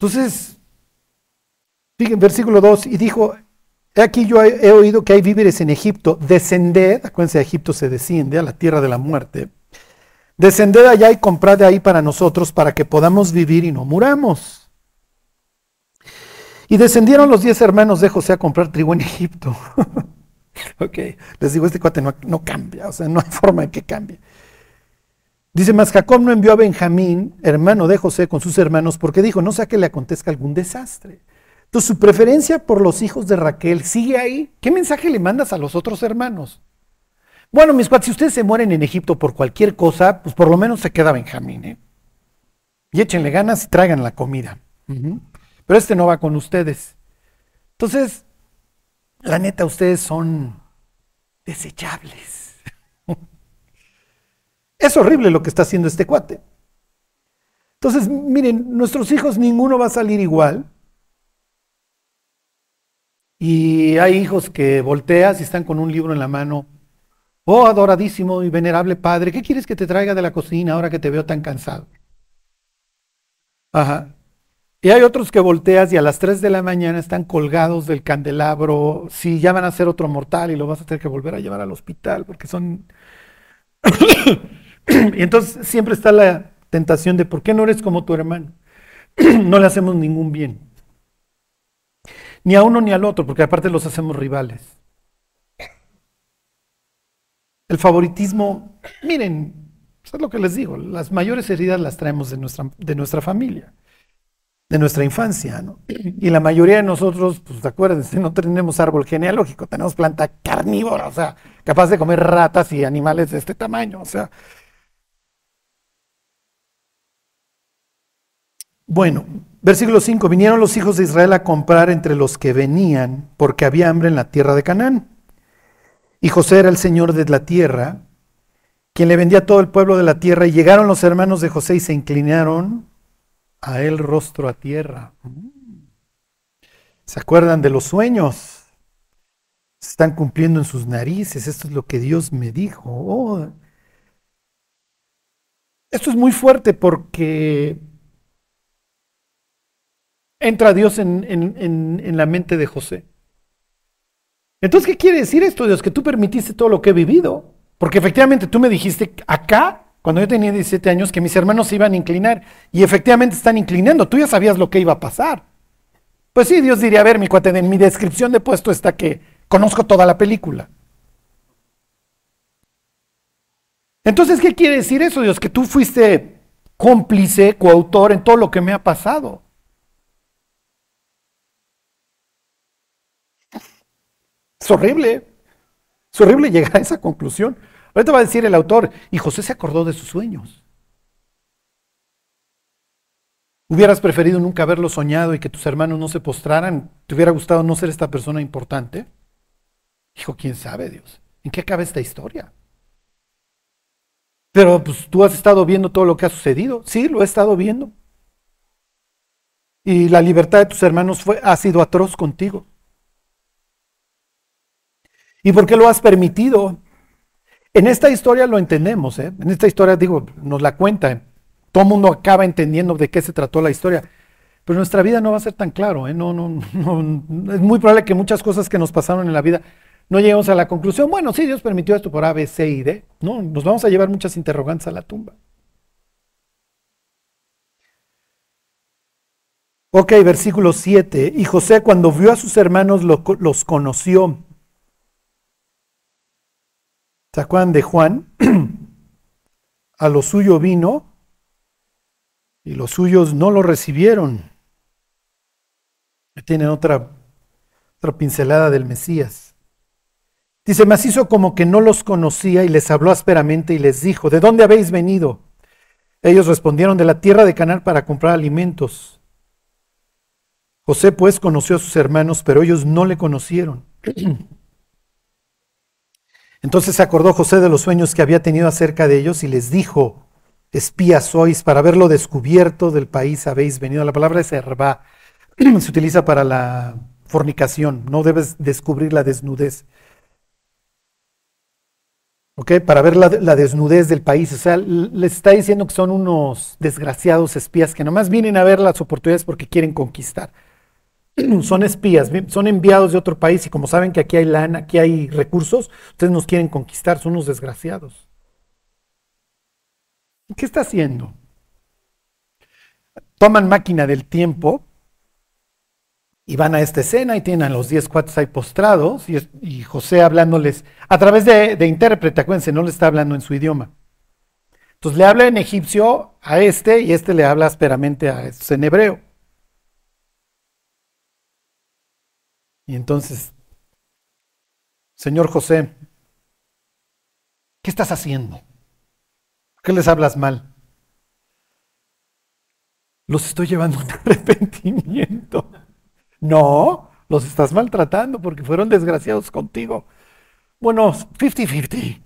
Entonces, fíjense, versículo 2, y dijo, aquí yo he oído que hay víveres en Egipto, descended, acuérdense, Egipto se desciende a la tierra de la muerte Descended allá y comprad de ahí para nosotros, para que podamos vivir y no muramos. Y descendieron los diez hermanos de José a comprar trigo en Egipto. ok, les digo, este cuate no, cambia, o sea, no hay forma de que cambie. Dice, más Jacob no envió a Benjamín, hermano de José, con sus hermanos, porque dijo, no sea que le acontezca algún desastre. Entonces, su preferencia por los hijos de Raquel sigue ahí. ¿Qué mensaje le mandas a los otros hermanos? Bueno, mis cuates, si ustedes se mueren en Egipto por cualquier cosa, pues por lo menos se queda Benjamín, ¿eh? Y échenle ganas y traigan la comida. Pero este no va con ustedes. Entonces, la neta, ustedes son desechables. es horrible lo que está haciendo este cuate. Entonces, miren, nuestros hijos ninguno va a salir igual. Y hay hijos que volteas y están con un libro en la mano Oh, adoradísimo y venerable Padre, ¿qué quieres que te traiga de la cocina ahora que te veo tan cansado? Ajá. Y hay otros que volteas y a las 3 de la mañana están colgados del candelabro. Si ya van a ser otro mortal y lo vas a tener que volver a llevar al hospital porque son... y entonces siempre está la tentación de ¿por qué no eres como tu hermano? no le hacemos ningún bien. Ni a uno ni al otro, porque aparte los hacemos rivales. El favoritismo, miren, es lo que les digo, las mayores heridas las traemos de nuestra, de nuestra familia, de nuestra infancia, ¿no? Y la mayoría de nosotros, pues acuérdense, no tenemos árbol genealógico, tenemos planta carnívora, o sea, capaz de comer ratas y animales de este tamaño, o sea. Bueno, versículo 5, vinieron los hijos de Israel a comprar entre los que venían porque había hambre en la tierra de Canaán. Y José era el señor de la tierra, quien le vendía a todo el pueblo de la tierra. Y llegaron los hermanos de José y se inclinaron a él rostro a tierra. ¿Se acuerdan de los sueños? Se están cumpliendo en sus narices. Esto es lo que Dios me dijo. Oh. Esto es muy fuerte porque entra Dios en, en, la mente de José. Entonces, ¿qué quiere decir esto, Dios? Que tú permitiste todo lo que he vivido. Porque efectivamente tú me dijiste acá, cuando yo tenía 17 años, que mis hermanos se iban a inclinar. Y efectivamente están inclinando. Tú ya sabías lo que iba a pasar. Pues sí, Dios diría, a ver, mi cuate, en mi descripción de puesto está que conozco toda la película. Entonces, ¿qué quiere decir eso, Dios? Que tú fuiste cómplice, coautor en todo lo que me ha pasado. Es horrible. Es horrible llegar a esa conclusión. Ahorita va a decir el autor, y José se acordó de sus sueños. ¿Hubieras preferido nunca haberlo soñado y que tus hermanos no se postraran? ¿Te hubiera gustado no ser esta persona importante? Dijo, quién sabe, Dios. ¿En qué acaba esta historia? Pero pues tú has estado viendo todo lo que ha sucedido. Sí, lo he estado viendo. Y la libertad de tus hermanos fue, ha sido atroz contigo. ¿Y por qué lo has permitido? En esta historia lo entendemos, ¿eh? en esta historia digo, nos la cuenta, todo el mundo acaba entendiendo de qué se trató la historia, pero nuestra vida no va a ser tan claro, ¿eh? no, no, no, es muy probable que muchas cosas que nos pasaron en la vida no lleguemos a la conclusión, bueno, sí, Dios permitió esto por A, B, C y D, no, nos vamos a llevar muchas interrogantes a la tumba. Ok, versículo 7. Y José cuando vio a sus hermanos los conoció ¿Se de Juan? a lo suyo vino y los suyos no lo recibieron. Tienen otra, otra pincelada del Mesías. Dice, mas hizo como que no los conocía y les habló ásperamente y les dijo, ¿de dónde habéis venido? Ellos respondieron, de la tierra de Canaán para comprar alimentos. José pues conoció a sus hermanos, pero ellos no le conocieron. Entonces se acordó José de los sueños que había tenido acerca de ellos y les dijo, espías sois, para haberlo descubierto del país habéis venido. La palabra es herba, se utiliza para la fornicación, no debes descubrir la desnudez. ¿Ok? Para ver la, la, desnudez del país. O sea, les está diciendo que son unos desgraciados espías que nomás vienen a ver las oportunidades porque quieren conquistar. Son espías, son enviados de otro país y como saben que aquí hay lana, aquí hay recursos, ustedes nos quieren conquistar, son unos desgraciados. ¿Qué está haciendo? Toman máquina del tiempo y van a esta escena y tienen a los 10 cuates ahí postrados y, José hablándoles a través de, intérprete, acuérdense, no le está hablando en su idioma. Entonces le habla en egipcio a este y este le habla ásperamente a estos en hebreo. Y entonces, Señor José, ¿qué estás haciendo? ¿Por qué les hablas mal? Los estoy llevando a un arrepentimiento. No, los estás maltratando porque fueron desgraciados contigo. Bueno, 50-50.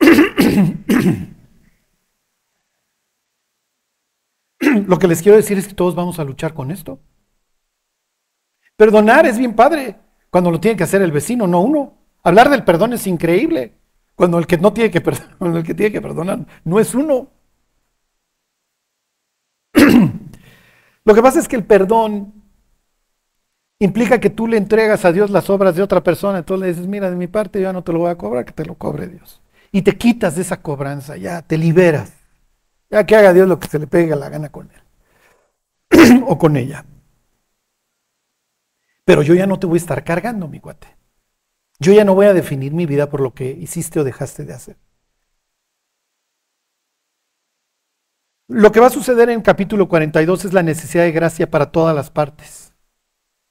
Lo que les quiero decir es que todos vamos a luchar con esto. Perdonar es bien padre cuando lo tiene que hacer el vecino, no uno. Hablar del perdón es increíble cuando el que no tiene que perdonar, el que tiene que perdonar no es uno. Lo que pasa es que el perdón implica que tú le entregas a Dios las obras de otra persona, entonces le dices, mira, de mi parte yo ya no te lo voy a cobrar, que te lo cobre Dios. Y te quitas de esa cobranza, ya te liberas. Ya que haga Dios lo que se le pegue la gana con él o con ella. Pero yo ya no te voy a estar cargando, mi cuate. Yo ya no voy a definir mi vida por lo que hiciste o dejaste de hacer. Lo que va a suceder en capítulo 42 es la necesidad de gracia para todas las partes.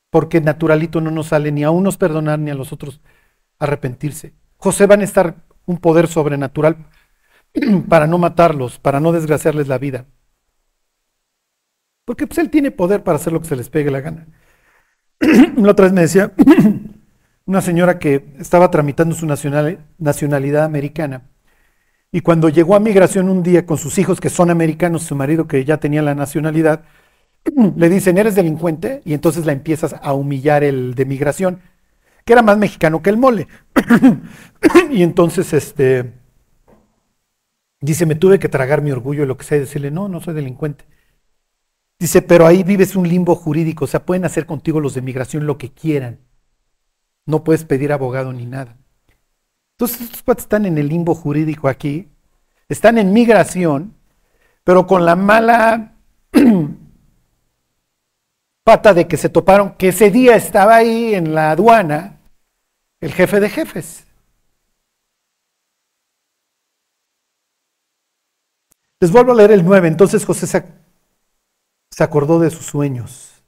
Porque naturalito no nos sale ni a unos perdonar ni a los otros arrepentirse. José va a estar un poder sobrenatural para no matarlos, para no desgraciarles la vida. Porque pues él tiene poder para hacer lo que se les pegue la gana. la otra vez me decía una señora que estaba tramitando su nacionalidad americana y cuando llegó a migración un día con sus hijos que son americanos, su marido que ya tenía la nacionalidad, le dicen, eres delincuente, y entonces la empiezas a humillar el de migración, que era más mexicano que el mole. y entonces, este, dice, me tuve que tragar mi orgullo lo que y decirle, no, no soy delincuente. Dice, pero ahí vives un limbo jurídico, o sea, pueden hacer contigo los de migración lo que quieran. No puedes pedir abogado ni nada. Entonces, estos cuates están en el limbo jurídico aquí, están en migración, pero con la mala pata de que se toparon, que ese día estaba ahí en la aduana el jefe de jefes. Les vuelvo a leer el 9. Entonces José se, acordó de sus sueños.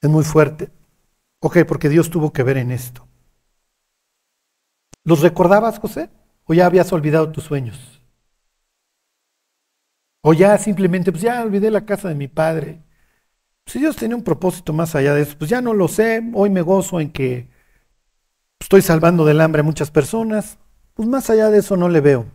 Es muy fuerte. Ok, porque Dios tuvo que ver en esto. ¿Los recordabas, José? ¿O ya habías olvidado tus sueños? O ya simplemente, pues ya olvidé la casa de mi padre. Si Dios tenía un propósito más allá de eso, pues ya no lo sé. Hoy me gozo en que estoy salvando del hambre a muchas personas. Pues más allá de eso no le veo.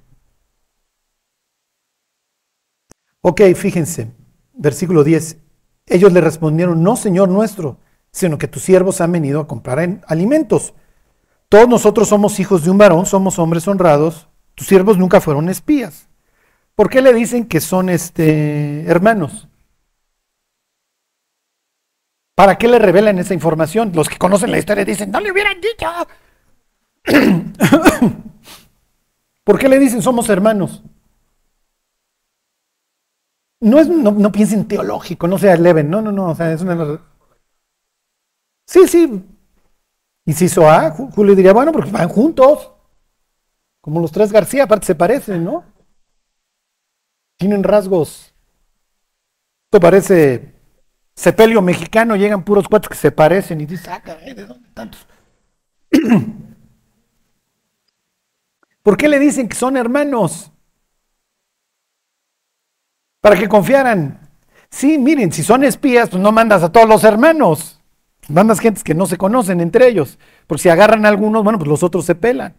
Ok, fíjense, versículo 10. Ellos le respondieron, no, Señor nuestro, sino que tus siervos han venido a comprar alimentos. Todos nosotros somos hijos de un varón, somos hombres honrados. Tus siervos nunca fueron espías. ¿Por qué le dicen que son este, hermanos? ¿Para qué le revelan esa información? Los que conocen la historia dicen, no le hubieran dicho. ¿Por qué le dicen somos hermanos? No, es, no, piensen teológico, no sea eleven, no, no, no, o sea, es una... Sí, sí. Inciso A, Julio diría, bueno, porque van juntos, como los tres García, aparte se parecen, ¿no? tienen rasgos. Esto parece sepelio mexicano, llegan puros cuates que se parecen y dices, ah, ¿de dónde tantos? ¿Por qué le dicen que son hermanos? Para que confiaran. Sí, miren, si son espías, pues no mandas a todos los hermanos. Mandas gentes que no se conocen entre ellos. Porque si agarran a algunos, bueno, pues los otros se pelan.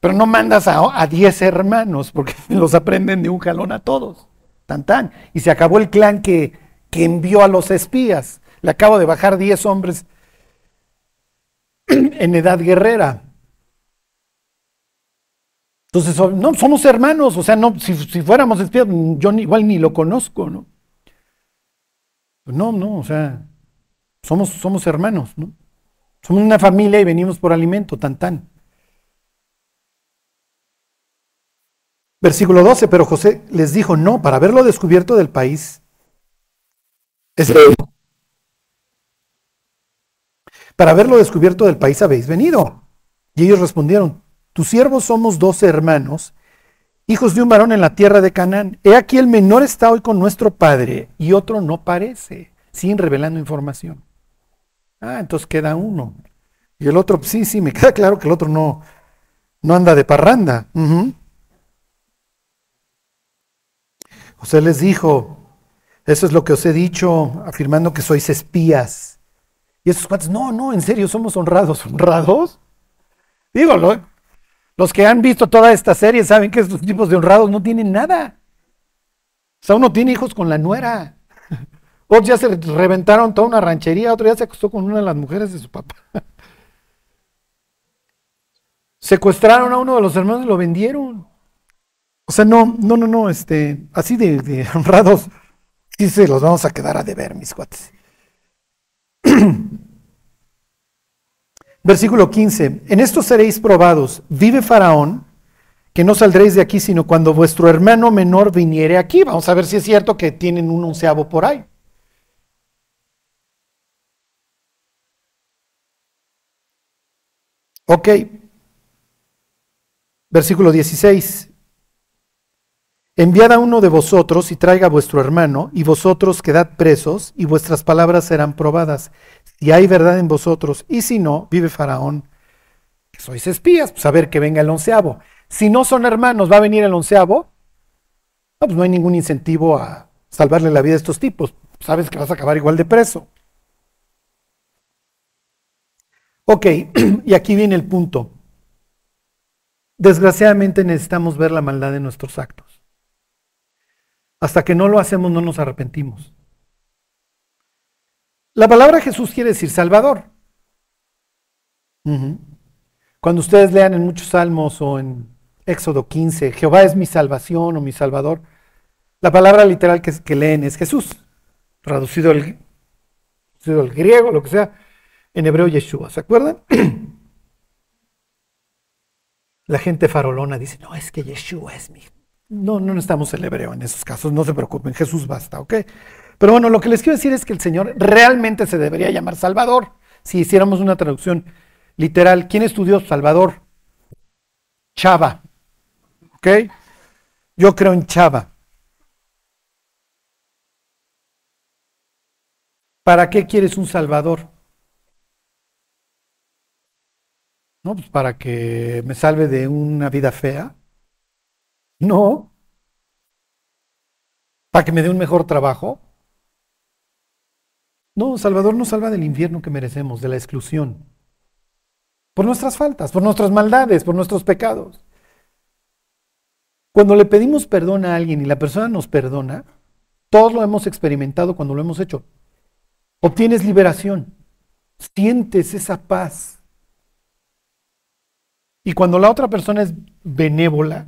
Pero no mandas a 10 hermanos porque los aprenden de un jalón a todos. Tan tan. Y se acabó el clan que, que envió a los espías. Le acabo de bajar 10 hombres en edad guerrera. Entonces, no, somos hermanos, o sea, no, si, fuéramos espías, yo igual ni lo conozco, ¿no? No, no, o sea, somos, somos hermanos, ¿no? Somos una familia y venimos por alimento, tan tan. Versículo 12, pero José les dijo, no, para haberlo descubierto del país. para haberlo descubierto del país habéis venido. Y ellos respondieron, tus siervos somos doce hermanos, hijos de un varón en la tierra de Canaán. He aquí el menor está hoy con nuestro padre y otro no parece, sin revelando información. Ah, entonces queda uno. Y el otro, sí, sí, me queda claro que el otro no, no anda de parranda. José les dijo, eso es lo que os he dicho, afirmando que sois espías. Y esos cuates, no, no, en serio, somos honrados. ¿Honrados? Digo, los que han visto toda esta serie saben que estos tipos de honrados no tienen nada. O sea, uno tiene hijos con la nuera. Otros ya se reventaron toda una ranchería, otro ya se acostó con una de las mujeres de su papá. Secuestraron a uno de los hermanos y lo vendieron. O sea, no, no, no, no, este, así de, honrados, sí se los vamos a quedar a deber, mis cuates. Versículo 15, en esto seréis probados, vive Faraón, que no saldréis de aquí sino cuando vuestro hermano menor viniere aquí. Vamos a ver si es cierto que tienen un onceavo por ahí. Ok. Versículo 16. Enviad a uno de vosotros y traiga a vuestro hermano, y vosotros quedad presos, y vuestras palabras serán probadas. Si hay verdad en vosotros, y si no, vive Faraón, que sois espías, pues a ver que venga el onceavo. Si no son hermanos, ¿va a venir el onceavo? Pues no hay ningún incentivo a salvarle la vida a estos tipos. Sabes que vas a acabar igual de preso. Ok, y aquí viene el punto. Desgraciadamente necesitamos ver la maldad de nuestros actos. Hasta que no lo hacemos no nos arrepentimos. La palabra Jesús quiere decir Salvador. Cuando ustedes lean en muchos salmos o en Éxodo 15, Jehová es mi salvación o mi salvador, la palabra literal que, leen es Jesús, traducido al, griego, lo que sea, en hebreo Yeshua, ¿se acuerdan? La gente farolona dice, no, es que Yeshua es mi... No, no necesitamos el hebreo en esos casos, no se preocupen, Jesús basta, ¿ok? Pero bueno, lo que les quiero decir es que el Señor realmente se debería llamar Salvador, si hiciéramos una traducción literal. ¿Quién estudió Salvador? Chava, ¿ok? Yo creo en Chava. ¿Para qué quieres un Salvador? No, pues para que me salve de una vida fea. No. Para que me dé un mejor trabajo. No, Salvador nos salva del infierno que merecemos, de la exclusión. Por nuestras faltas, por nuestras maldades, por nuestros pecados. Cuando le pedimos perdón a alguien y la persona nos perdona, todos lo hemos experimentado cuando lo hemos hecho. Obtienes liberación, sientes esa paz, y cuando la otra persona es benévola,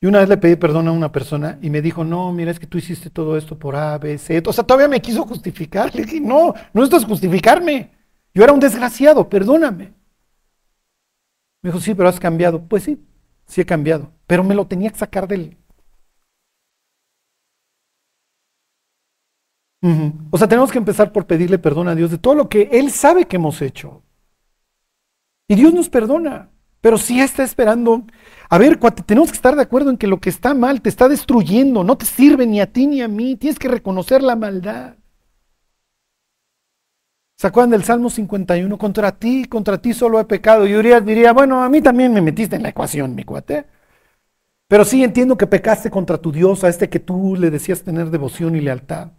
y una vez le pedí perdón a una persona y me dijo, no, mira, es que tú hiciste todo esto por A, B, C. O sea, todavía me quiso justificar. Le dije, no, no necesitas justificarme. Yo era un desgraciado, perdóname. Me dijo, sí, pero has cambiado. Pues sí, sí he cambiado. Pero me lo tenía que sacar del... O sea, tenemos que empezar por pedirle perdón a Dios de todo lo que Él sabe que hemos hecho. Y Dios nos perdona. Pero si está esperando. A ver, tenemos que estar de acuerdo en que lo que está mal te está destruyendo. No te sirve ni a ti ni a mí. Tienes que reconocer la maldad. ¿Se acuerdan del Salmo 51? Contra ti, contra ti solo he pecado. Y Urias diría, bueno, a mí también me metiste en la ecuación, mi cuate. Pero sí entiendo que pecaste contra tu Dios, a este que tú le decías tener devoción y lealtad.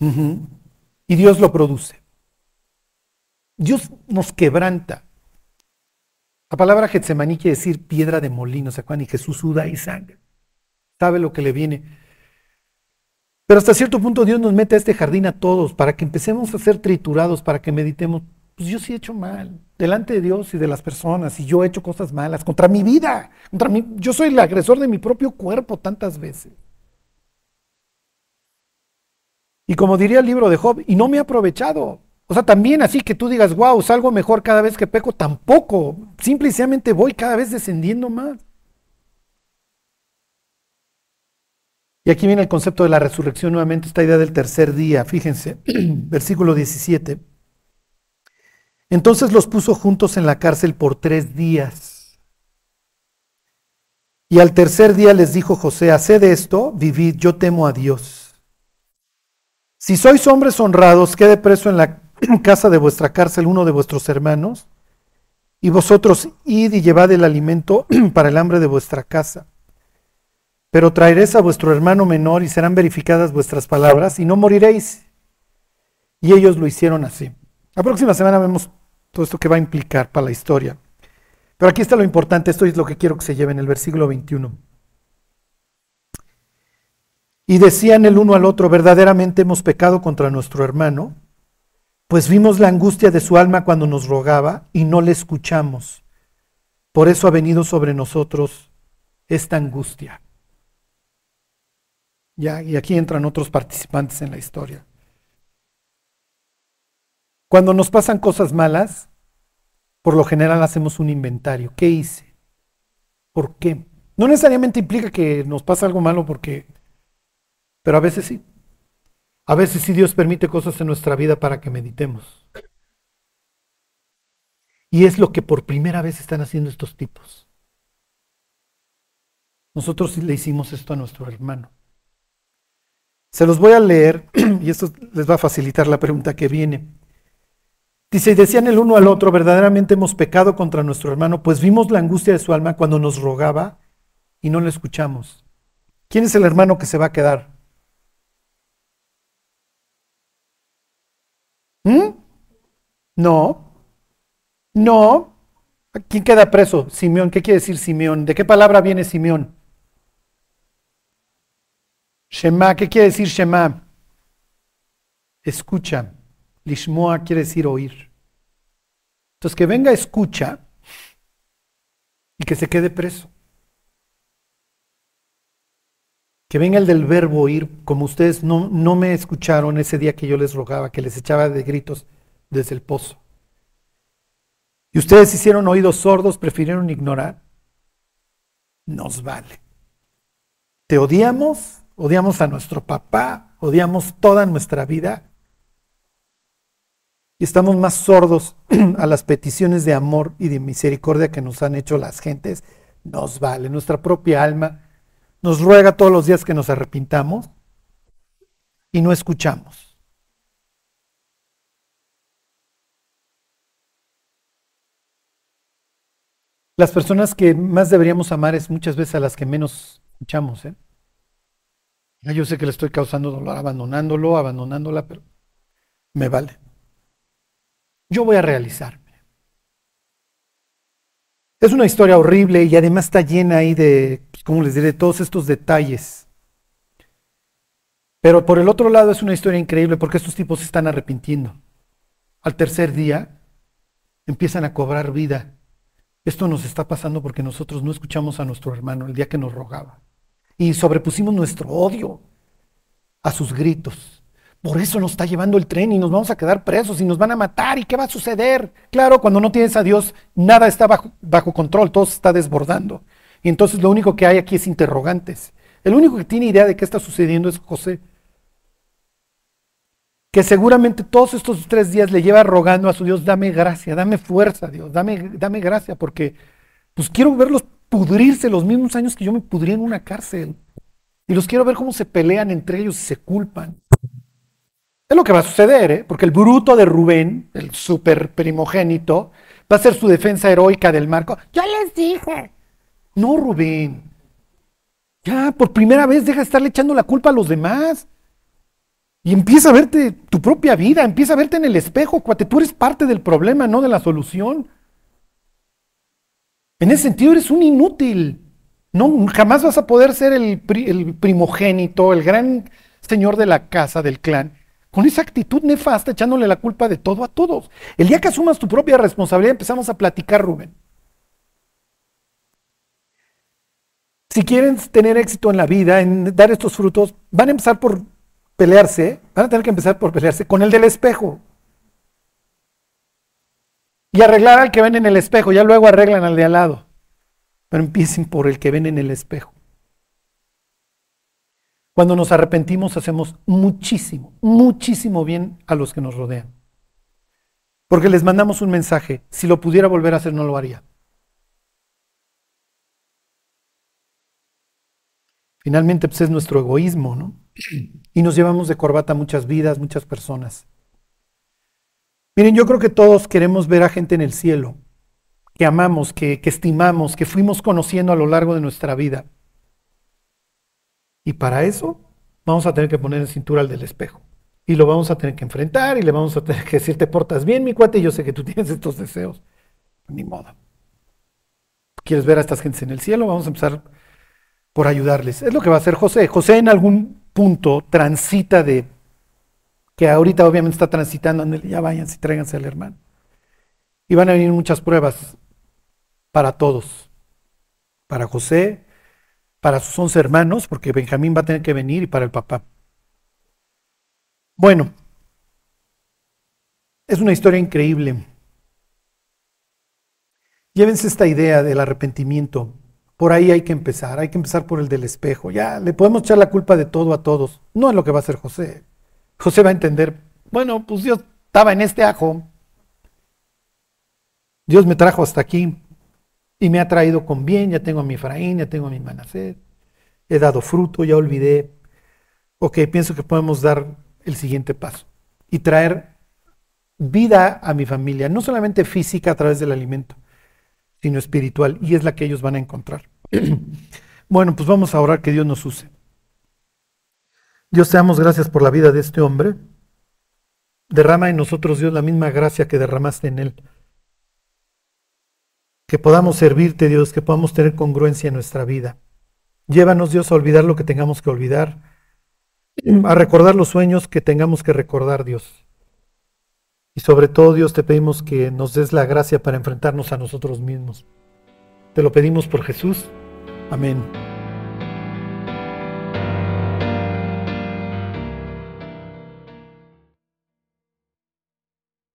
Y Dios lo produce. Dios nos quebranta. La palabra Getsemaní quiere decir piedra de molino, ¿se acuerdan? Y Jesús suda y sangre. Sabe lo que le viene. Pero hasta cierto punto Dios nos mete a este jardín a todos para que empecemos a ser triturados, para que meditemos. Pues yo sí he hecho mal, delante de Dios y de las personas, y yo he hecho cosas malas contra mi vida. Contra mi, yo soy el agresor de mi propio cuerpo tantas veces. Y como diría el libro de Job, y no me he aprovechado. O sea, también así que tú digas, wow, salgo mejor cada vez que peco, tampoco. Simplemente voy cada vez descendiendo más. Y aquí viene el concepto de la resurrección nuevamente, esta idea del tercer día. Fíjense, versículo 17. Entonces los puso juntos en la cárcel por tres días. Y al tercer día les dijo José, haced esto, vivid, yo temo a Dios si sois hombres honrados, quede preso en la casa de vuestra cárcel uno de vuestros hermanos, y vosotros id y llevad el alimento para el hambre de vuestra casa. Pero traeréis a vuestro hermano menor y serán verificadas vuestras palabras y no moriréis. Y ellos lo hicieron así. La próxima semana vemos todo esto que va a implicar para la historia. Pero aquí está lo importante, esto es lo que quiero que se lleve en el versículo 21. Y decían el uno al otro, verdaderamente hemos pecado contra nuestro hermano, pues vimos la angustia de su alma cuando nos rogaba y no le escuchamos. Por eso ha venido sobre nosotros esta angustia. Ya, y aquí entran otros participantes en la historia. Cuando nos pasan cosas malas, por lo general hacemos un inventario. ¿Qué hice? ¿Por qué? No necesariamente implica que nos pasa algo malo porque pero a veces sí. A veces sí Dios permite cosas en nuestra vida para que meditemos. Y es lo que por primera vez están haciendo estos tipos. Nosotros le hicimos esto a nuestro hermano. Se los voy a leer y esto les va a facilitar la pregunta que viene. Dice, y decían el uno al otro, verdaderamente hemos pecado contra nuestro hermano, pues vimos la angustia de su alma cuando nos rogaba y no le escuchamos. ¿Quién es el hermano que se va a quedar? ¿Mm? No, no, ¿Quién queda preso? Simeón. ¿Qué quiere decir Simeón? ¿De qué palabra viene Simeón? Shema. ¿Qué quiere decir Shema? Escucha. Lishmoa quiere decir oír. Entonces que venga escucha y que se quede preso. Que venga el del verbo oír, como ustedes no, no me escucharon ese día que yo les rogaba, que les echaba de gritos desde el pozo. Y ustedes hicieron oídos sordos, prefirieron ignorar. Nos vale. Te odiamos, odiamos a nuestro papá, odiamos toda nuestra vida. Y estamos más sordos a las peticiones de amor y de misericordia que nos han hecho las gentes. Nos vale. Nuestra propia alma nos ruega todos los días que nos arrepintamos y no escuchamos. Las personas que más deberíamos amar es muchas veces a las que menos escuchamos. ¿eh? Yo sé que le estoy causando dolor abandonándolo, abandonándola, pero me vale. Yo voy a realizarme. Es una historia horrible y además está llena ahí de, pues, ¿cómo les diré?, todos estos detalles. Pero por el otro lado es una historia increíble porque estos tipos se están arrepintiendo. Al tercer día empiezan a cobrar vida esto nos está pasando porque nosotros no escuchamos a nuestro hermano el día que nos rogaba. Y sobrepusimos nuestro odio a sus gritos. Por eso nos está llevando el tren y nos vamos a quedar presos y nos van a matar. ¿Y qué va a suceder? Claro, cuando no tienes a Dios, nada está bajo, bajo control, todo se está desbordando. Y entonces lo único que hay aquí es interrogantes. El único que tiene idea de qué está sucediendo es José que seguramente todos estos tres días le lleva rogando a su Dios, dame gracia, dame fuerza, Dios, dame, dame gracia, porque pues quiero verlos pudrirse los mismos años que yo me pudrí en una cárcel. Y los quiero ver cómo se pelean entre ellos y se culpan. Es lo que va a suceder, ¿eh? porque el bruto de Rubén, el super primogénito, va a ser su defensa heroica del marco. Yo les dije. No, Rubén. Ya, por primera vez deja de estarle echando la culpa a los demás. Y empieza a verte tu propia vida, empieza a verte en el espejo, cuate, tú eres parte del problema, no de la solución. En ese sentido eres un inútil. No, jamás vas a poder ser el, el primogénito, el gran señor de la casa, del clan, con esa actitud nefasta, echándole la culpa de todo a todos. El día que asumas tu propia responsabilidad, empezamos a platicar, Rubén. Si quieren tener éxito en la vida, en dar estos frutos, van a empezar por pelearse, van a tener que empezar por pelearse con el del espejo. Y arreglar al que ven en el espejo, ya luego arreglan al de al lado. Pero empiecen por el que ven en el espejo. Cuando nos arrepentimos hacemos muchísimo, muchísimo bien a los que nos rodean. Porque les mandamos un mensaje, si lo pudiera volver a hacer no lo haría. Finalmente pues es nuestro egoísmo, ¿no? Y nos llevamos de corbata muchas vidas, muchas personas. Miren, yo creo que todos queremos ver a gente en el cielo, que amamos, que, estimamos, que fuimos conociendo a lo largo de nuestra vida. Y para eso vamos a tener que poner en cintura al del espejo. Y lo vamos a tener que enfrentar y le vamos a tener que decir, te portas bien, mi cuate, y yo sé que tú tienes estos deseos. Ni modo. ¿Quieres ver a estas gentes en el cielo? Vamos a empezar por ayudarles. Es lo que va a hacer José. José en algún punto transita de, que ahorita obviamente está transitando, ya váyanse y tráiganse al hermano. Y van a venir muchas pruebas para todos. Para José, para sus once hermanos, porque Benjamín va a tener que venir, y para el papá. Bueno, es una historia increíble. Llévense esta idea del arrepentimiento por ahí hay que empezar, hay que empezar por el del espejo. Ya, le podemos echar la culpa de todo a todos. No es lo que va a hacer José. José va a entender, bueno, pues Dios estaba en este ajo. Dios me trajo hasta aquí y me ha traído con bien. Ya tengo a mi Efraín, ya tengo a mi Manasé. He dado fruto, ya olvidé. Ok, pienso que podemos dar el siguiente paso y traer vida a mi familia, no solamente física a través del alimento, sino espiritual, y es la que ellos van a encontrar. bueno, pues vamos a orar que Dios nos use. Dios te damos gracias por la vida de este hombre. Derrama en nosotros, Dios, la misma gracia que derramaste en él. Que podamos servirte, Dios, que podamos tener congruencia en nuestra vida. Llévanos, Dios, a olvidar lo que tengamos que olvidar, a recordar los sueños que tengamos que recordar, Dios. Y sobre todo, Dios, te pedimos que nos des la gracia para enfrentarnos a nosotros mismos. Te lo pedimos por Jesús. Amén.